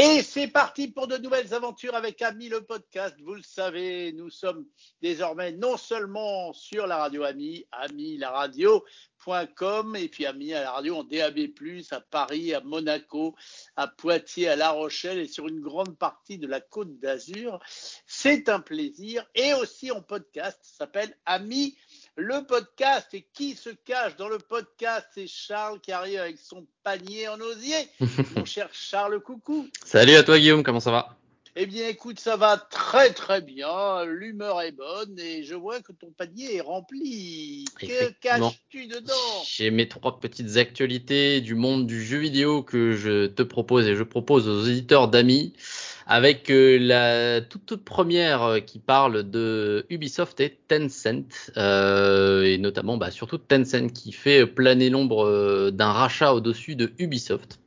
Et c'est parti pour de nouvelles aventures avec Ami le podcast. Vous le savez, nous sommes désormais non seulement sur la radio Ami, Ami la radio.com et puis Ami à la radio en DAB+, à Paris, à Monaco, à Poitiers, à La Rochelle et sur une grande partie de la Côte d'Azur. C'est un plaisir et aussi en podcast, ça s'appelle Ami le podcast. Et qui se cache dans le podcast C'est Charles qui arrive avec son panier en osier. Mon cher Charles, coucou. Salut à toi Guillaume, comment ça va? Eh bien, écoute, ça va très très bien. L'humeur est bonne et je vois que ton panier est rempli. Que caches-tu dedans? J'ai mes trois petites actualités du monde du jeu vidéo que je te propose et je propose aux auditeurs d'amis avec euh, la toute première euh, qui parle de Ubisoft et Tencent, euh, et notamment bah, surtout Tencent qui fait planer l'ombre d'un rachat au-dessus de Ubisoft.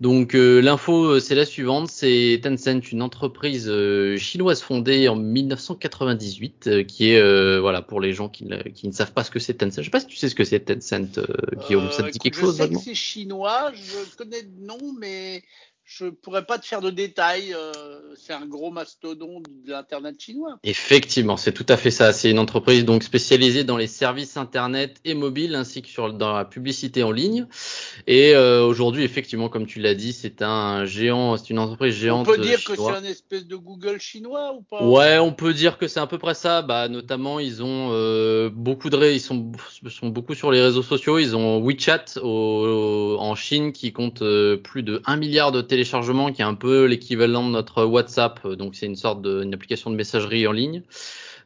Donc l'info c'est la suivante, c'est Tencent, une entreprise chinoise fondée en 1998, qui est voilà pour les gens qui ne, qui ne, savent pas ce que c'est Tencent. Je sais pas si tu sais ce que c'est Tencent, Guillaume, ça te dit quelque chose Je sais que c'est chinois, je connais le nom, mais je pourrais pas te faire de détails. Euh, c'est un gros mastodonte de l'internet chinois. Effectivement, c'est tout à fait ça. C'est une entreprise donc spécialisée dans les services internet et mobile ainsi que sur dans la publicité en ligne. Et euh, aujourd'hui, effectivement, comme tu l'as dit, c'est un géant, c'est une entreprise géante. On peut dire que c'est un espèce de Google chinois ou pas? Ouais, on peut dire que c'est à peu près ça. Bah, notamment, ils ont euh, beaucoup de, ils sont, sont beaucoup sur les réseaux sociaux. Ils ont WeChat au, en Chine qui compte plus de 1 milliard de téléchargement qui est un peu l'équivalent de notre WhatsApp. Donc c'est une sorte d'une application de messagerie en ligne.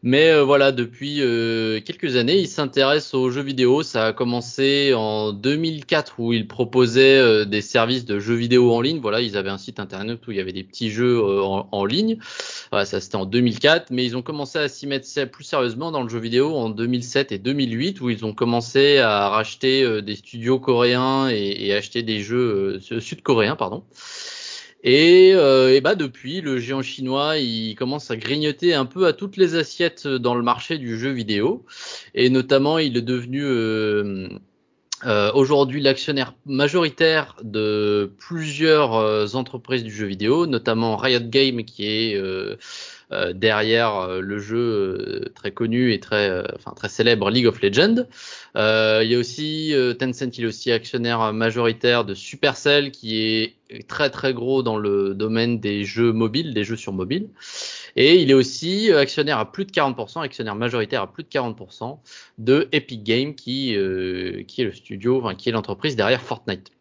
Mais euh, voilà, depuis euh, quelques années, il s'intéresse aux jeux vidéo. Ça a commencé en 2004 où ils proposaient euh, des services de jeux vidéo en ligne. Voilà, ils avaient un site internet où il y avait des petits jeux en, en, ligne. Voilà, ça c'était en 2004, mais ils ont commencé à s'y mettre plus sérieusement dans le jeu vidéo en 2007 et 2008 où ils ont commencé à racheter des studios coréens et, et acheter des jeux sud-coréens, pardon. Et, euh, bah depuis, le géant chinois, il commence à grignoter un peu à toutes les assiettes dans le marché du jeu vidéo. Et notamment, il est devenu euh, euh, aujourd'hui l'actionnaire majoritaire de plusieurs euh, entreprises du jeu vidéo, notamment Riot Games qui est euh, euh, derrière euh, le jeu euh, très connu et très, enfin, très célèbre League of Legends. il y a aussi Tencent, il est aussi actionnaire majoritaire de Supercell qui est très très gros dans le domaine des jeux mobiles, des jeux sur mobile. Et il est aussi actionnaire à plus de 40%, actionnaire majoritaire à plus de 40% de Epic Games qui, qui est le studio, enfin, qui est l'entreprise derrière Fortnite.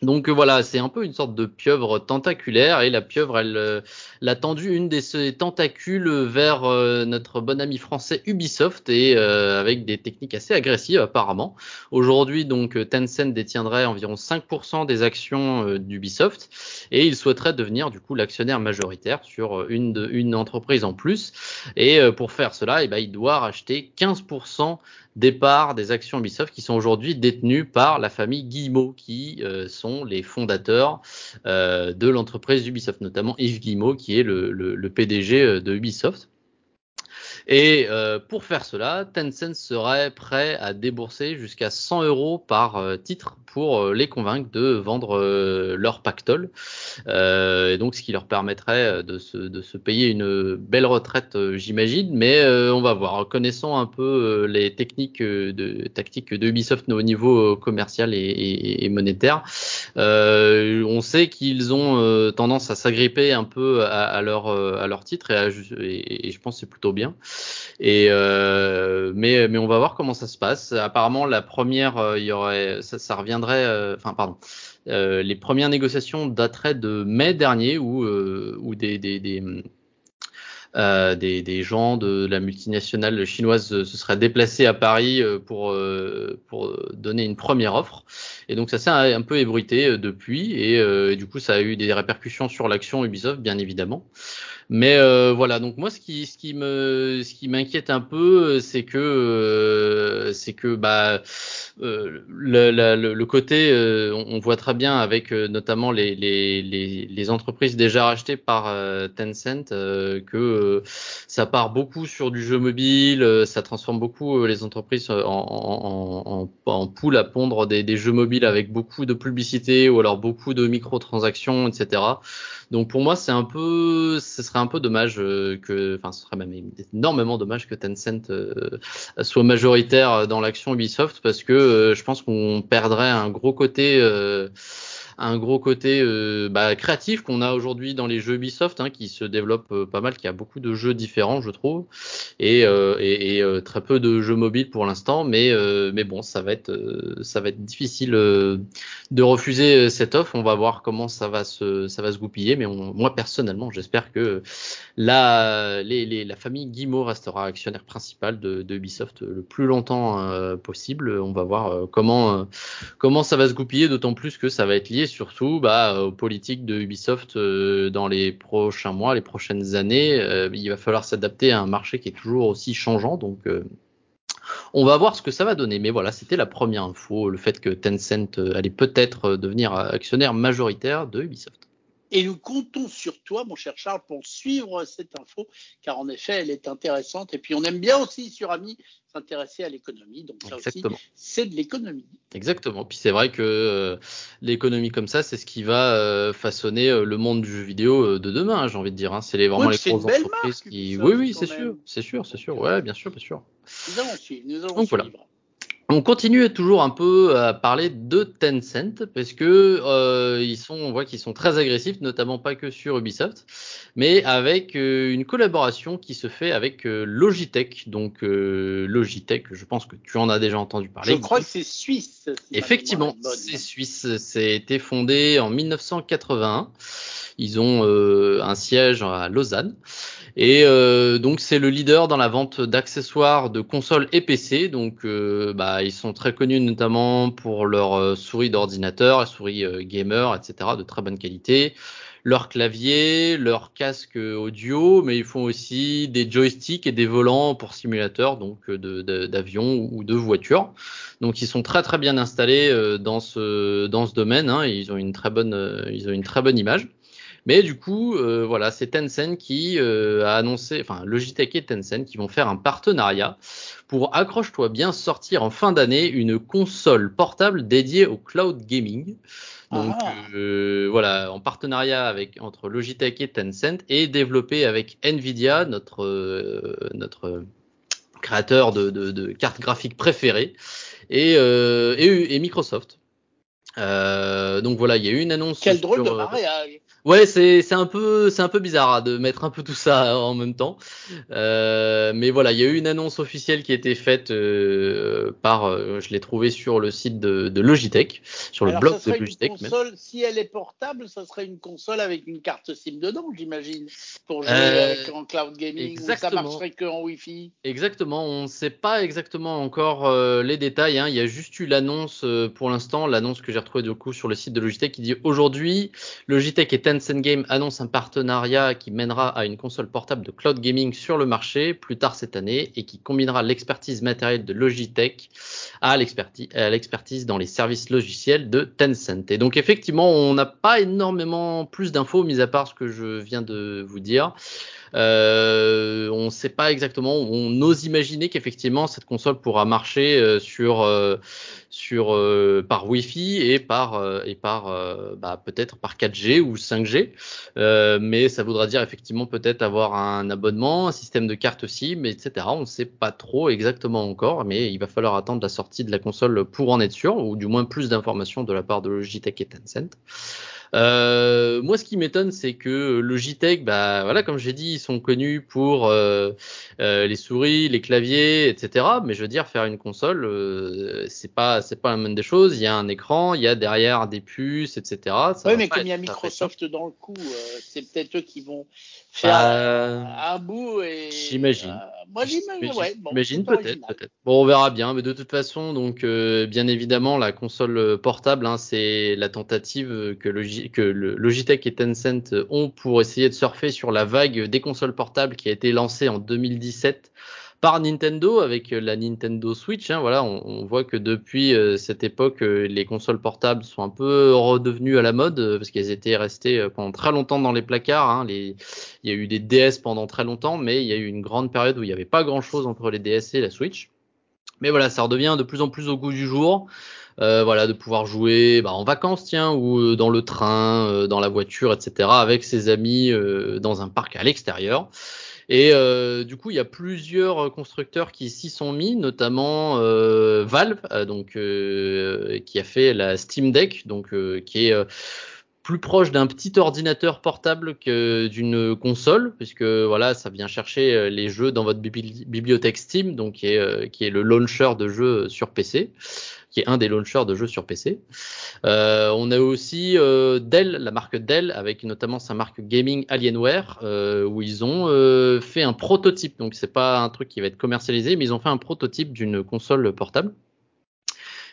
Donc euh, voilà, c'est un peu une sorte de pieuvre tentaculaire et la pieuvre, elle, euh, a tendu une de ses tentacules vers euh, notre bon ami français Ubisoft et avec des techniques assez agressives apparemment. Aujourd'hui, donc Tencent détiendrait environ 5% des actions d'Ubisoft et il souhaiterait devenir du coup l'actionnaire majoritaire sur une, de, une entreprise en plus. Et pour faire cela, eh ben, il doit racheter 15% départ des actions Ubisoft qui sont aujourd'hui détenues par la famille Guillemot, qui euh, sont les fondateurs euh, de l'entreprise Ubisoft, notamment Yves Guillemot, qui est le PDG euh, de Ubisoft. Et euh, pour faire cela, Tencent serait prêt à débourser jusqu'à 100 euros par euh, titre pour euh, les convaincre de vendre leur pactole. et donc, ce qui leur permettrait de se, de se payer une belle retraite, j'imagine. Mais on va voir. Connaissant un peu les techniques de tactiques de Ubisoft au niveau commercial et, monétaire, on sait qu'ils ont tendance à s'agripper un peu à, leur à leur titre et, et, et je pense c'est plutôt bien. Et euh, mais mais on va voir comment ça se passe. Apparemment, la première, euh, il y aurait, ça, ça reviendrait, euh, enfin pardon. Euh, les premières négociations dateraient de mai dernier où, euh, où des, des, des euh, des, des, gens de la multinationale chinoise se seraient déplacés à Paris pour, pour donner une première offre. Et donc ça s'est un, peu ébruité depuis et, et, du coup ça a eu des répercussions sur l'action Ubisoft bien évidemment. Mais euh, voilà, donc moi ce qui ce qui me ce qui m'inquiète un peu, c'est que euh, c'est que bah euh, le, le, le, côté, euh, on, voit très bien avec euh, notamment les, les, les, les, entreprises déjà rachetées par Tencent que ça part beaucoup sur du jeu mobile, ça transforme beaucoup les entreprises en, en, en, en poule à pondre des, des, jeux mobiles mobile avec beaucoup de publicité ou alors beaucoup de microtransactions, etc. Donc pour moi, c'est un peu, ce serait un peu dommage euh, que, enfin, ce serait même énormément dommage que Tencent euh, soit majoritaire dans l'action Ubisoft parce que je pense qu'on perdrait un gros côté un gros côté euh, bah, créatif qu'on a aujourd'hui dans les jeux Ubisoft, hein, qui se développe euh, pas mal, qui a beaucoup de jeux différents, je trouve, et, euh, et, et très peu de jeux mobiles pour l'instant, mais, mais bon, ça va être, ça va être difficile de refuser cette offre. On va voir comment ça va se, ça va se goupiller, mais moi personnellement, j'espère que la, la famille Guillemot restera actionnaire principal de, de Ubisoft le plus longtemps possible. On va voir comment, comment ça va se goupiller, d'autant plus que ça va être lié surtout bah, aux politiques de Ubisoft euh, dans les prochains mois, les prochaines années. Euh, il va falloir s'adapter à un marché qui est toujours aussi changeant. Donc, euh, on va voir ce que ça va donner. Mais voilà, c'était la première info, le fait que Tencent allait peut-être devenir actionnaire majoritaire de Ubisoft. Et nous comptons sur toi, mon cher Charles, pour suivre cette info, car en effet, elle est intéressante. Et puis, on aime bien aussi sur Ami s'intéresser à l'économie. Donc, ça aussi, c'est de l'économie. Exactement. Puis, c'est vrai que euh, l'économie comme ça, c'est ce qui va euh, façonner euh, le monde du jeu vidéo de demain, hein, j'ai envie de dire. Hein. C'est vraiment les grosses entreprises qui. oui, oui, c'est sûr. C'est sûr, c'est sûr. Ouais, bien sûr, bien sûr. Nous allons suivre. Nous allons suivre. On continue toujours un peu à parler de Tencent parce que euh, ils sont, on voit qu'ils sont très agressifs, notamment pas que sur Ubisoft, mais avec euh, une collaboration qui se fait avec euh, Logitech. Donc Logitech, je pense que tu en as déjà entendu parler. Je crois que c'est suisse. Effectivement, c'est suisse. C'est été fondé en 1981. Ils ont un siège à Lausanne. Et euh, donc c'est le leader dans la vente d'accessoires de consoles et PC. Donc euh, bah, ils sont très connus notamment pour leur euh, souris d'ordinateur, souris gamer, etc. de très bonne qualité. Leur clavier, leur casque audio, mais ils font aussi des joysticks et des volants pour simulateurs, donc d'avions ou de voitures. Donc ils sont très très bien installés dans ce dans ce domaine. Hein, ils ont une très bonne ils ont une très bonne image. Mais du coup, euh, voilà, c'est Tencent qui euh, a annoncé, enfin Logitech et Tencent qui vont faire un partenariat pour accroche-toi bien sortir en fin d'année une console portable dédiée au cloud gaming. Donc ah. euh, voilà, en partenariat avec entre Logitech et Tencent et développé avec Nvidia, notre notre créateur de, de, de, cartes graphiques préférées, et, et, et Microsoft. donc voilà, il y a eu une annonce. Quel drôle de mariage Ouais, c'est c'est un peu c'est un peu bizarre hein, de mettre un peu tout ça en même temps. Euh, mais voilà, il y a eu une annonce officielle qui a été faite euh, par, euh, je l'ai trouvé sur le site de, de Logitech, sur le blog de Logitech. Console, Si elle est portable, ça serait une console avec une carte SIM dedans, j'imagine, pour jouer avec, en cloud gaming. Exactement. Ou ça marcherait que en Wi-Fi. Exactement. On ne sait pas exactement encore les détails. Hein. Il y a juste eu l'annonce pour l'instant, l'annonce que j'ai retrouvée du coup sur le site de Logitech qui dit aujourd'hui Logitech est Tencent Game annonce un partenariat qui mènera à une console portable de cloud gaming sur le marché plus tard cette année et qui combinera l'expertise matérielle de Logitech à l'expertise dans les services logiciels de Tencent. Et donc effectivement, on n'a pas énormément plus d'infos, mis à part ce que je viens de vous dire. Euh, on ne sait pas exactement. On ose imaginer qu'effectivement cette console pourra marcher euh, sur euh, sur par Wi-Fi et par et par bah, peut-être par 4G ou 5G. mais ça voudra dire effectivement peut-être avoir un abonnement, un système de carte SIM, etc. On ne sait pas trop exactement encore, mais il va falloir attendre la sortie de la console pour en être sûr, ou du moins plus d'informations de la part de Logitech et Tencent. Moi, ce qui m'étonne, c'est que Logitech, bah voilà, comme j'ai dit, sont connus pour euh, euh, les souris, les claviers, etc. Mais je veux dire, faire une console, euh, c'est pas c'est pas la même des choses. Il y a un écran, il y a derrière des puces, etc. oui, mais comme il y a Microsoft dans le coup, c'est peut-être eux qui vont bah, et. J'imagine. moi, j'imagine. Ouais, peut-être, peut-être. Bon, on verra bien. Mais de toute façon, donc, bien évidemment, la console portable, hein, c'est la tentative que Logitech que le Logitech et Tencent ont pour essayer de surfer sur la vague des consoles portables qui a été lancée en 2017 par Nintendo avec la Nintendo Switch. Hein, voilà, on, voit que depuis euh, cette époque, euh, les consoles portables sont un peu redevenues à la mode euh, parce qu'elles étaient restées pendant très longtemps dans les placards. Hein. Il y a eu des DS pendant très longtemps, mais il y a eu une grande période où il n'y avait pas grand-chose entre les DS et la Switch. Mais voilà, ça redevient de plus en plus au goût du jour. voilà, de pouvoir jouer bah, en vacances, tiens, ou dans le train, dans la voiture, etc., avec ses amis dans un parc à l'extérieur. Et du coup, il y a plusieurs constructeurs qui s'y sont mis, notamment Valve, donc qui a fait la Steam Deck, donc qui est plus proche d'un petit ordinateur portable que d'une console, puisque voilà, ça vient chercher euh, les jeux dans votre bibliothèque Steam, donc qui est, euh, qui est le launcher de jeux sur PC, qui est un des launchers de jeux sur PC. Euh, on a aussi euh, Dell, la marque Dell, avec notamment sa marque gaming Alienware, euh, où ils ont euh, fait un prototype. Donc c'est pas un truc qui va être commercialisé, mais ils ont fait un prototype d'une console portable.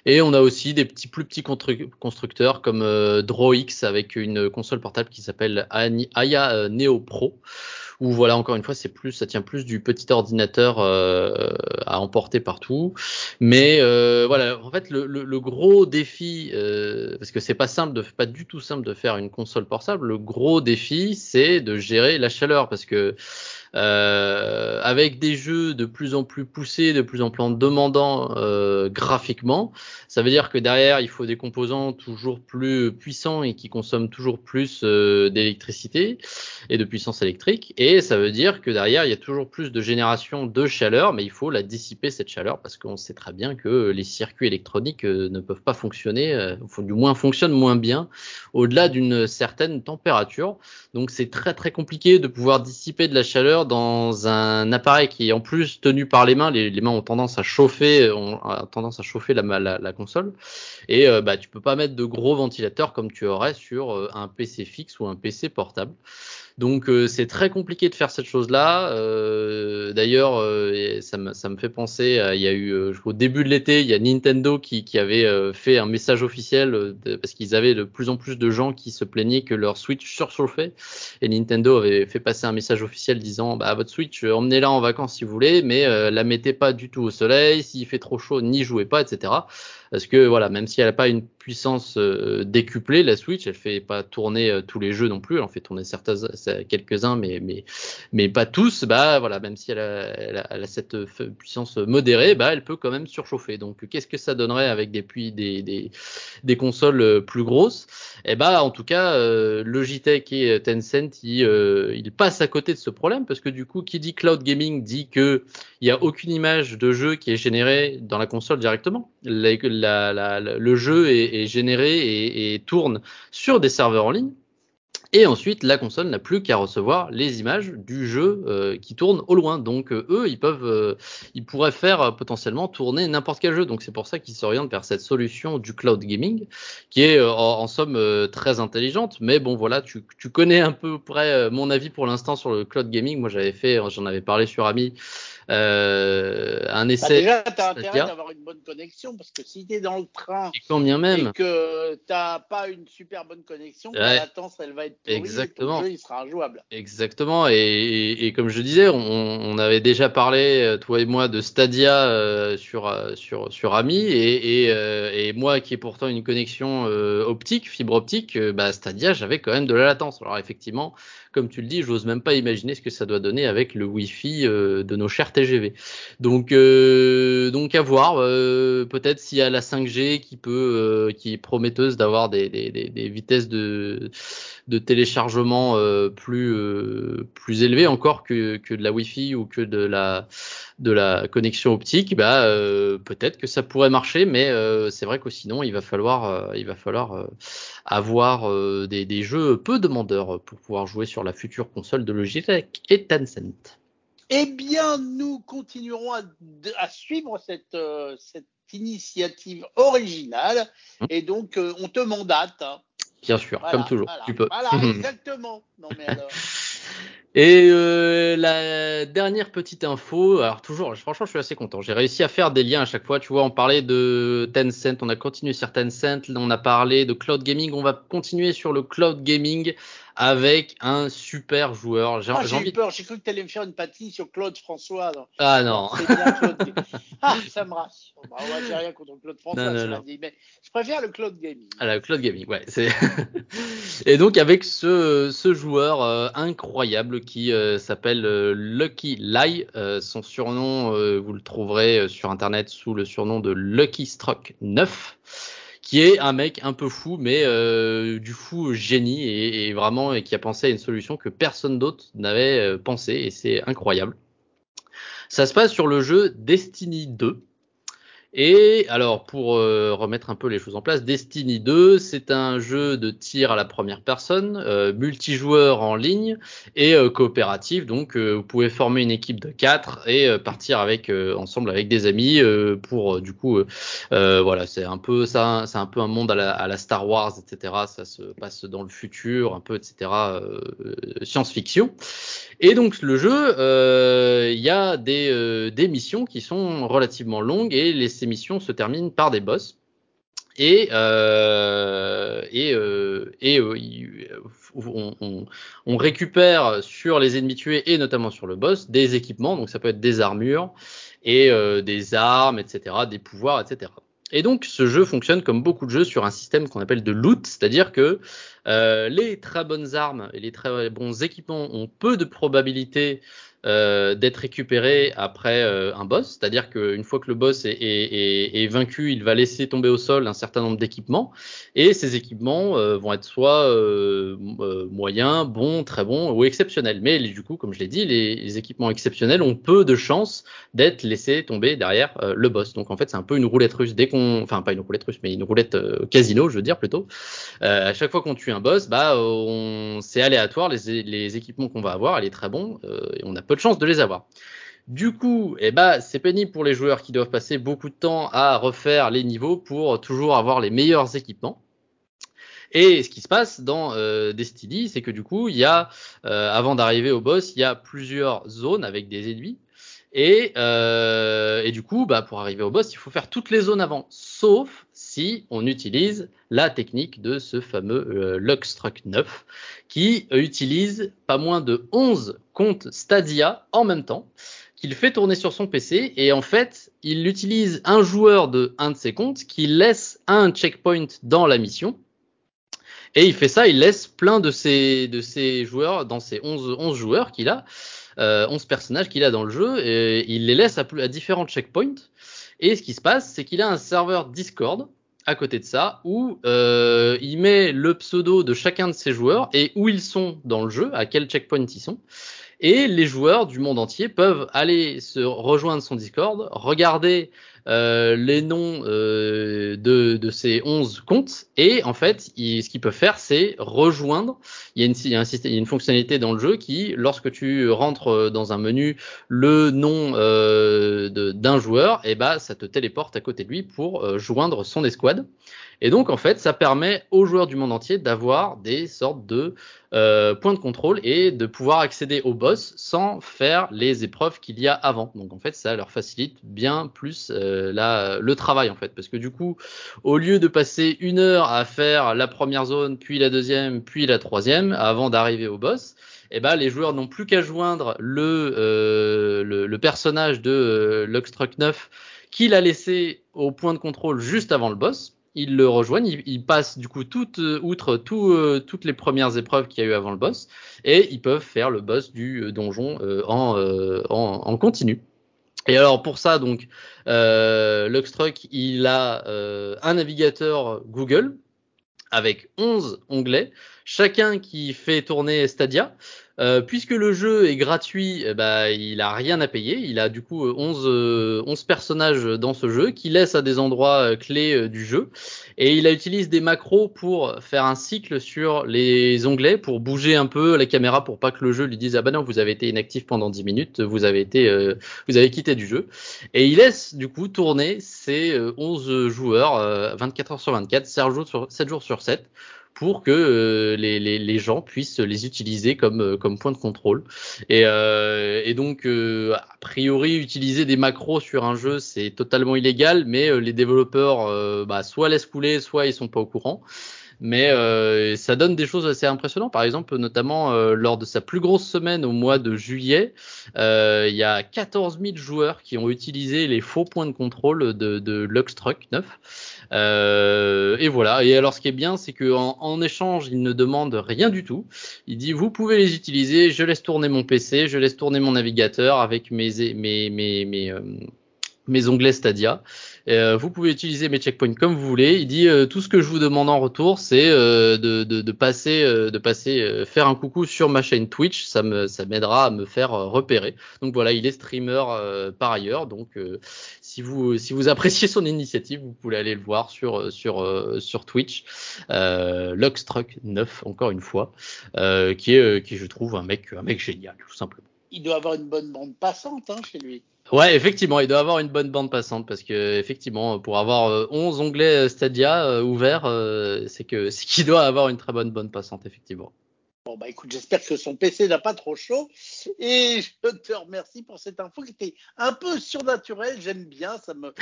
Et on a aussi des petits plus petits constructeurs comme euh, DrawX avec une console portable qui s'appelle Aya euh, Neo Pro. Où voilà encore une fois c'est plus ça tient plus du petit ordinateur euh, à emporter partout mais euh, voilà en fait le, le, gros défi parce que c'est pas simple de pas du tout simple de faire une console portable le gros défi c'est de gérer la chaleur parce que euh, avec des jeux de plus en plus poussés, de plus en plus demandants euh, graphiquement. Ça veut dire que derrière, il faut des composants toujours plus puissants et qui consomment toujours plus euh, d'électricité et de puissance électrique. Et ça veut dire que derrière, il y a toujours plus de génération de chaleur, mais il faut la dissiper cette chaleur parce qu'on sait très bien que les circuits électroniques euh, ne peuvent pas fonctionner, euh, du moins fonctionnent moins bien au-delà d'une certaine température. Donc c'est très très compliqué de pouvoir dissiper de la chaleur dans un appareil qui est en plus tenu par les mains. Les, mains ont tendance à chauffer, ont, tendance à chauffer la, console. Et euh, bah, tu peux pas mettre de gros ventilateurs comme tu aurais sur euh, un PC fixe ou un PC portable. Donc euh, c'est très compliqué de faire cette chose-là. Euh, D'ailleurs, euh, ça, me, ça me fait penser, il y a eu euh, au début de l'été, il y a Nintendo qui, qui avait fait un message officiel parce qu'ils avaient de plus en plus de gens qui se plaignaient que leur Switch surchauffait. Et Nintendo avait fait passer un message officiel disant, bah votre Switch, emmenez-la en vacances si vous voulez, mais la mettez pas du tout au soleil. S'il fait trop chaud, n'y jouez pas, etc. Parce que voilà, même si elle n'a pas une puissance euh, décuplée, la Switch, elle fait pas tourner euh, tous les jeux non plus. Elle en fait tourner certains, quelques-uns, mais, mais, mais pas tous. Bah voilà, même si elle a, cette puissance modérée, bah elle peut quand même surchauffer. Donc qu'est-ce que ça donnerait avec des, des, des, des consoles euh, plus grosses? Eh bah en tout cas, Logitech et Tencent, ils, ils passent à côté de ce problème parce que du coup, qui dit cloud gaming dit que il y a aucune image de jeu qui est générée dans la console directement. Le jeu est, généré et, tourne sur des serveurs en ligne. Et ensuite, la console n'a plus qu'à recevoir les images du jeu euh, qui tourne au loin. Donc euh, eux, ils peuvent, euh, ils pourraient faire potentiellement tourner n'importe quel jeu. Donc c'est pour ça qu'ils s'orientent vers cette solution du cloud gaming, qui est en, en, somme très intelligente. Mais bon, voilà, tu, tu connais un peu près mon avis pour l'instant sur le cloud gaming. Moi, j'avais fait, j'en avais parlé sur Ami euh, un bah, essai. Bah déjà, tu as intérêt d'avoir une bonne connexion parce que si tu es dans le train et, combien même. et que tu n'as pas une super bonne connexion, ouais. la latence elle va être pourrie Exactement. Et jeu, il sera injouable. Exactement. Et, et, et, comme je disais, on, on, avait déjà parlé, euh, toi et moi, de Stadia euh, sur, euh, sur, sur Ami et, et, euh, et, moi qui ai pourtant une connexion euh, optique, fibre optique, bah, Stadia, j'avais quand même de la latence. Alors effectivement, comme tu le dis, j'ose même pas imaginer ce que ça doit donner avec le Wi-Fi euh, de nos chers TGV. Donc, euh, donc à voir. Euh, peut-être s'il y a la 5G qui peut, qui est prometteuse d'avoir des, des, des, vitesses de, de téléchargement plus, plus élevées encore que, que de la Wi-Fi ou que de la de la connexion optique, bah peut-être que ça pourrait marcher, mais c'est vrai que sinon il va falloir il va falloir avoir des, des, jeux peu demandeurs pour pouvoir jouer sur la future console de Logitech et Tencent. Eh bien, nous continuerons à, à suivre cette, cette initiative originale Mmh. et donc on te mandate. Hein. Bien sûr, Voilà, comme toujours, voilà, tu peux. Voilà, exactement. Non mais alors. Et euh, la dernière petite info, alors toujours, franchement, je suis assez content. J'ai réussi à faire des liens à chaque fois. Tu vois, on parlait de Tencent, on a continué sur Tencent, on a parlé de cloud gaming, on va continuer sur le cloud gaming avec un super joueur. J'ai ah, envie... eu peur, j'ai cru que tu allais me faire une patine sur Claude François. Ah non. ah, ça me rassure. Bah, j'ai rien contre Claude François, non, non, mais je préfère le Cloud Gaming. Ah, le Cloud Gaming, ouais. Et donc avec ce, ce joueur euh, incroyable qui euh, s'appelle euh, Lucky Lie, son surnom, vous le trouverez sur internet sous le surnom de Lucky Stroke 9 qui est un mec un peu fou, mais euh, du fou génie et, vraiment et qui a pensé à une solution que personne d'autre n'avait euh, pensé et c'est incroyable. Ça se passe sur le jeu Destiny 2. Et alors, pour euh, remettre un peu les choses en place, Destiny 2, c'est un jeu de tir à la première personne, euh, multijoueur en ligne et euh, coopératif. Donc, vous pouvez former une équipe de 4 et partir avec ensemble avec des amis pour du coup, voilà, c'est un peu ça, c'est un peu un monde à la, à la, Star Wars, etc. Ça se passe dans le futur, un peu, etc. Science-fiction. Et donc, le jeu, il y a des, des missions qui sont relativement longues et les ces missions se terminent par des boss. Et, euh, euh, euh, on, on, récupère sur les ennemis tués et notamment sur le boss des équipements, donc ça peut être des armures et des armes, etc., des pouvoirs, etc. Et donc ce jeu fonctionne comme beaucoup de jeux sur un système qu'on appelle de loot, c'est-à-dire que les très bonnes armes et les très bons équipements ont peu de probabilité euh, d'être récupéré après euh, un boss, c'est-à-dire qu'une fois que le boss est, est, est, vaincu, il va laisser tomber au sol un certain nombre d'équipements, et ces équipements euh, vont être soit moyens, bons, très bons ou exceptionnels. Mais du coup, comme je l'ai dit, les, équipements exceptionnels ont peu de chances d'être laissés tomber derrière le boss. Donc en fait, c'est un peu une roulette russe. Dès qu'on, enfin pas une roulette russe, mais une roulette casino, je veux dire plutôt. à chaque fois qu'on tue un boss, bah on, c'est aléatoire les, les équipements qu'on va avoir, elle est très bon, et on a de chance de les avoir. Du coup, eh ben, c'est pénible pour les joueurs qui doivent passer beaucoup de temps à refaire les niveaux pour toujours avoir les meilleurs équipements. Et ce qui se passe dans euh, Destiny, c'est que du coup, il y a, euh, avant d'arriver au boss, il y a plusieurs zones avec des ennemis. Et, euh, et du coup, bah, pour arriver au boss, il faut faire toutes les zones avant, sauf si on utilise la technique de ce fameux euh, Luxtruck 9, qui utilise pas moins de 11 comptes Stadia en même temps, qu'il fait tourner sur son PC, et en fait, il utilise un joueur de un de ses comptes qui laisse un checkpoint dans la mission, et il fait ça, il laisse plein de ses, de ses joueurs, dans ses 11, 11 joueurs qu'il a, euh, 11 personnages qu'il a dans le jeu, et il les laisse à, à différents checkpoints. Et ce qui se passe, c'est qu'il a un serveur Discord à côté de ça où euh, il met le pseudo de chacun de ses joueurs et où ils sont dans le jeu, à quel checkpoint ils sont. Et les joueurs du monde entier peuvent aller se rejoindre son Discord, regarder euh, les noms euh, de, de, ces 11 comptes et en fait, ce qu'ils peuvent faire, c'est rejoindre. Il y, a une, une fonctionnalité dans le jeu qui, lorsque tu rentres dans un menu le nom euh, d'un joueur, et eh ben, ça te téléporte à côté de lui pour euh, joindre son escouade. Et donc, en fait, ça permet aux joueurs du monde entier d'avoir des sortes de euh, points de contrôle et de pouvoir accéder au boss sans faire les épreuves qu'il y a avant. Donc, en fait, ça leur facilite bien plus euh, le travail, en fait. Parce que du coup, au lieu de passer une heure à faire la première zone, puis la deuxième, puis la troisième, avant d'arriver au boss, eh ben, les joueurs n'ont plus qu'à joindre le, euh, le, personnage de euh, Luxtruck 9 qu'il a laissé au point de contrôle juste avant le boss ils le rejoignent, ils, passent du coup euh, outre euh, toutes les premières épreuves qu'il y a eu avant le boss, et ils peuvent faire le boss du euh, donjon en, continu. Et alors pour ça, donc, Luxtruck, il a un navigateur Google avec 11 onglets, chacun qui fait tourner Stadia. Euh, puisque le jeu est gratuit, ben, il a rien à payer. Il a du coup 11, euh, 11 euh, personnages dans ce jeu qui laissent à des endroits clés du jeu. Et il utilise des macros pour faire un cycle sur les onglets, pour bouger un peu la caméra pour pas que le jeu lui dise ah ben non vous avez été inactif pendant 10 minutes, vous avez été, vous avez quitté du jeu. Et il laisse du coup tourner ces 11 joueurs 24 heures sur 24, 7 jours sur 7 jours sur 7 pour que euh, les, les, gens puissent les utiliser comme, euh, comme point de contrôle. Et, euh, et donc, a priori, utiliser des macros sur un jeu, c'est totalement illégal, mais les développeurs bah, soit laissent couler, soit ils sont pas au courant. Mais euh, ça donne des choses assez impressionnantes. Par exemple, notamment euh, lors de sa plus grosse semaine au mois de juillet, euh, il y a 14 000 joueurs qui ont utilisé les faux points de contrôle de, de Luxtruck 9. Euh, et voilà. Et alors, ce qui est bien, c'est qu'en en échange, il ne demande rien du tout. Il dit, vous pouvez les utiliser. Je laisse tourner mon PC, je laisse tourner mon navigateur avec mes mes mes mes, euh, mes onglets Stadia. Euh, vous pouvez utiliser mes checkpoints comme vous voulez. Il dit euh, tout ce que je vous demande en retour, c'est euh, de, de, de, passer, de passer, faire un coucou sur ma chaîne Twitch. Ça me, ça m'aidera à me faire repérer. Donc voilà, il est streamer par ailleurs. Donc si vous, si vous appréciez son initiative, vous pouvez aller le voir sur, sur, sur Twitch. Euh, 9 encore une fois, qui est, qui je trouve un mec, un mec génial, tout simplement. Il doit avoir une bonne bande passante hein, chez lui. Ouais, effectivement, il doit avoir une bonne bande passante parce que effectivement, pour avoir 11 euh, onglets euh, Stadia euh, ouverts, c'est que c'est qu'il doit avoir une très bonne bande passante, effectivement. Bon bah écoute, j'espère que son PC n'a pas trop chaud et je te remercie pour cette info qui était un peu surnaturelle. J'aime bien, ça me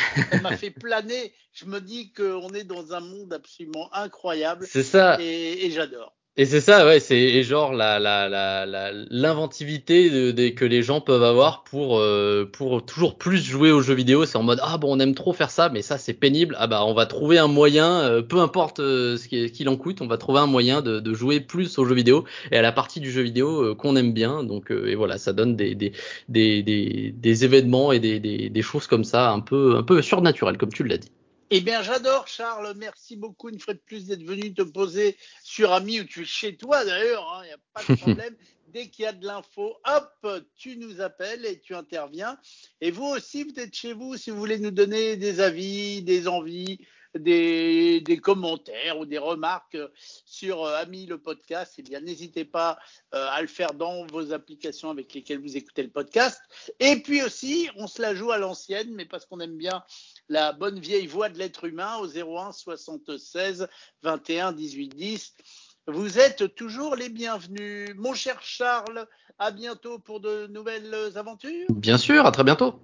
m'a fait planer. Je me dis qu'on est dans un monde absolument incroyable. C'est ça. Et, et j'adore. Et c'est ça, ouais, c'est genre la la la l'inventivité de, de, que les gens peuvent avoir pour euh, pour toujours plus jouer aux jeux vidéo. C'est en mode ah bon on aime trop faire ça, mais ça c'est pénible. Ah bah on va trouver un moyen, euh, peu importe euh, ce qu'il en coûte, on va trouver un moyen de, de, jouer plus aux jeux vidéo et à la partie du jeu vidéo qu'on aime bien. Donc et voilà, ça donne des des des des, des événements et des, des des choses comme ça un peu un peu surnaturelles comme tu l'as dit. Eh bien, j'adore, Charles. Merci beaucoup une fois de plus d'être venu te poser sur Ami, où tu es chez toi d'ailleurs. Il hein, n'y a pas de problème. Dès qu'il y a de l'info, hop, tu nous appelles et tu interviens. Et vous aussi, vous êtes chez vous si vous voulez nous donner des avis, des envies, des, commentaires ou des remarques sur euh, Ami le podcast, eh bien n'hésitez pas euh, à le faire dans vos applications avec lesquelles vous écoutez le podcast. Et puis aussi, on se la joue à l'ancienne, mais parce qu'on aime bien la bonne vieille voix de l'être humain au 01 76 21 18 10. Vous êtes toujours les bienvenus. Mon cher Charles, à bientôt pour de nouvelles aventures. Bien sûr, à très bientôt.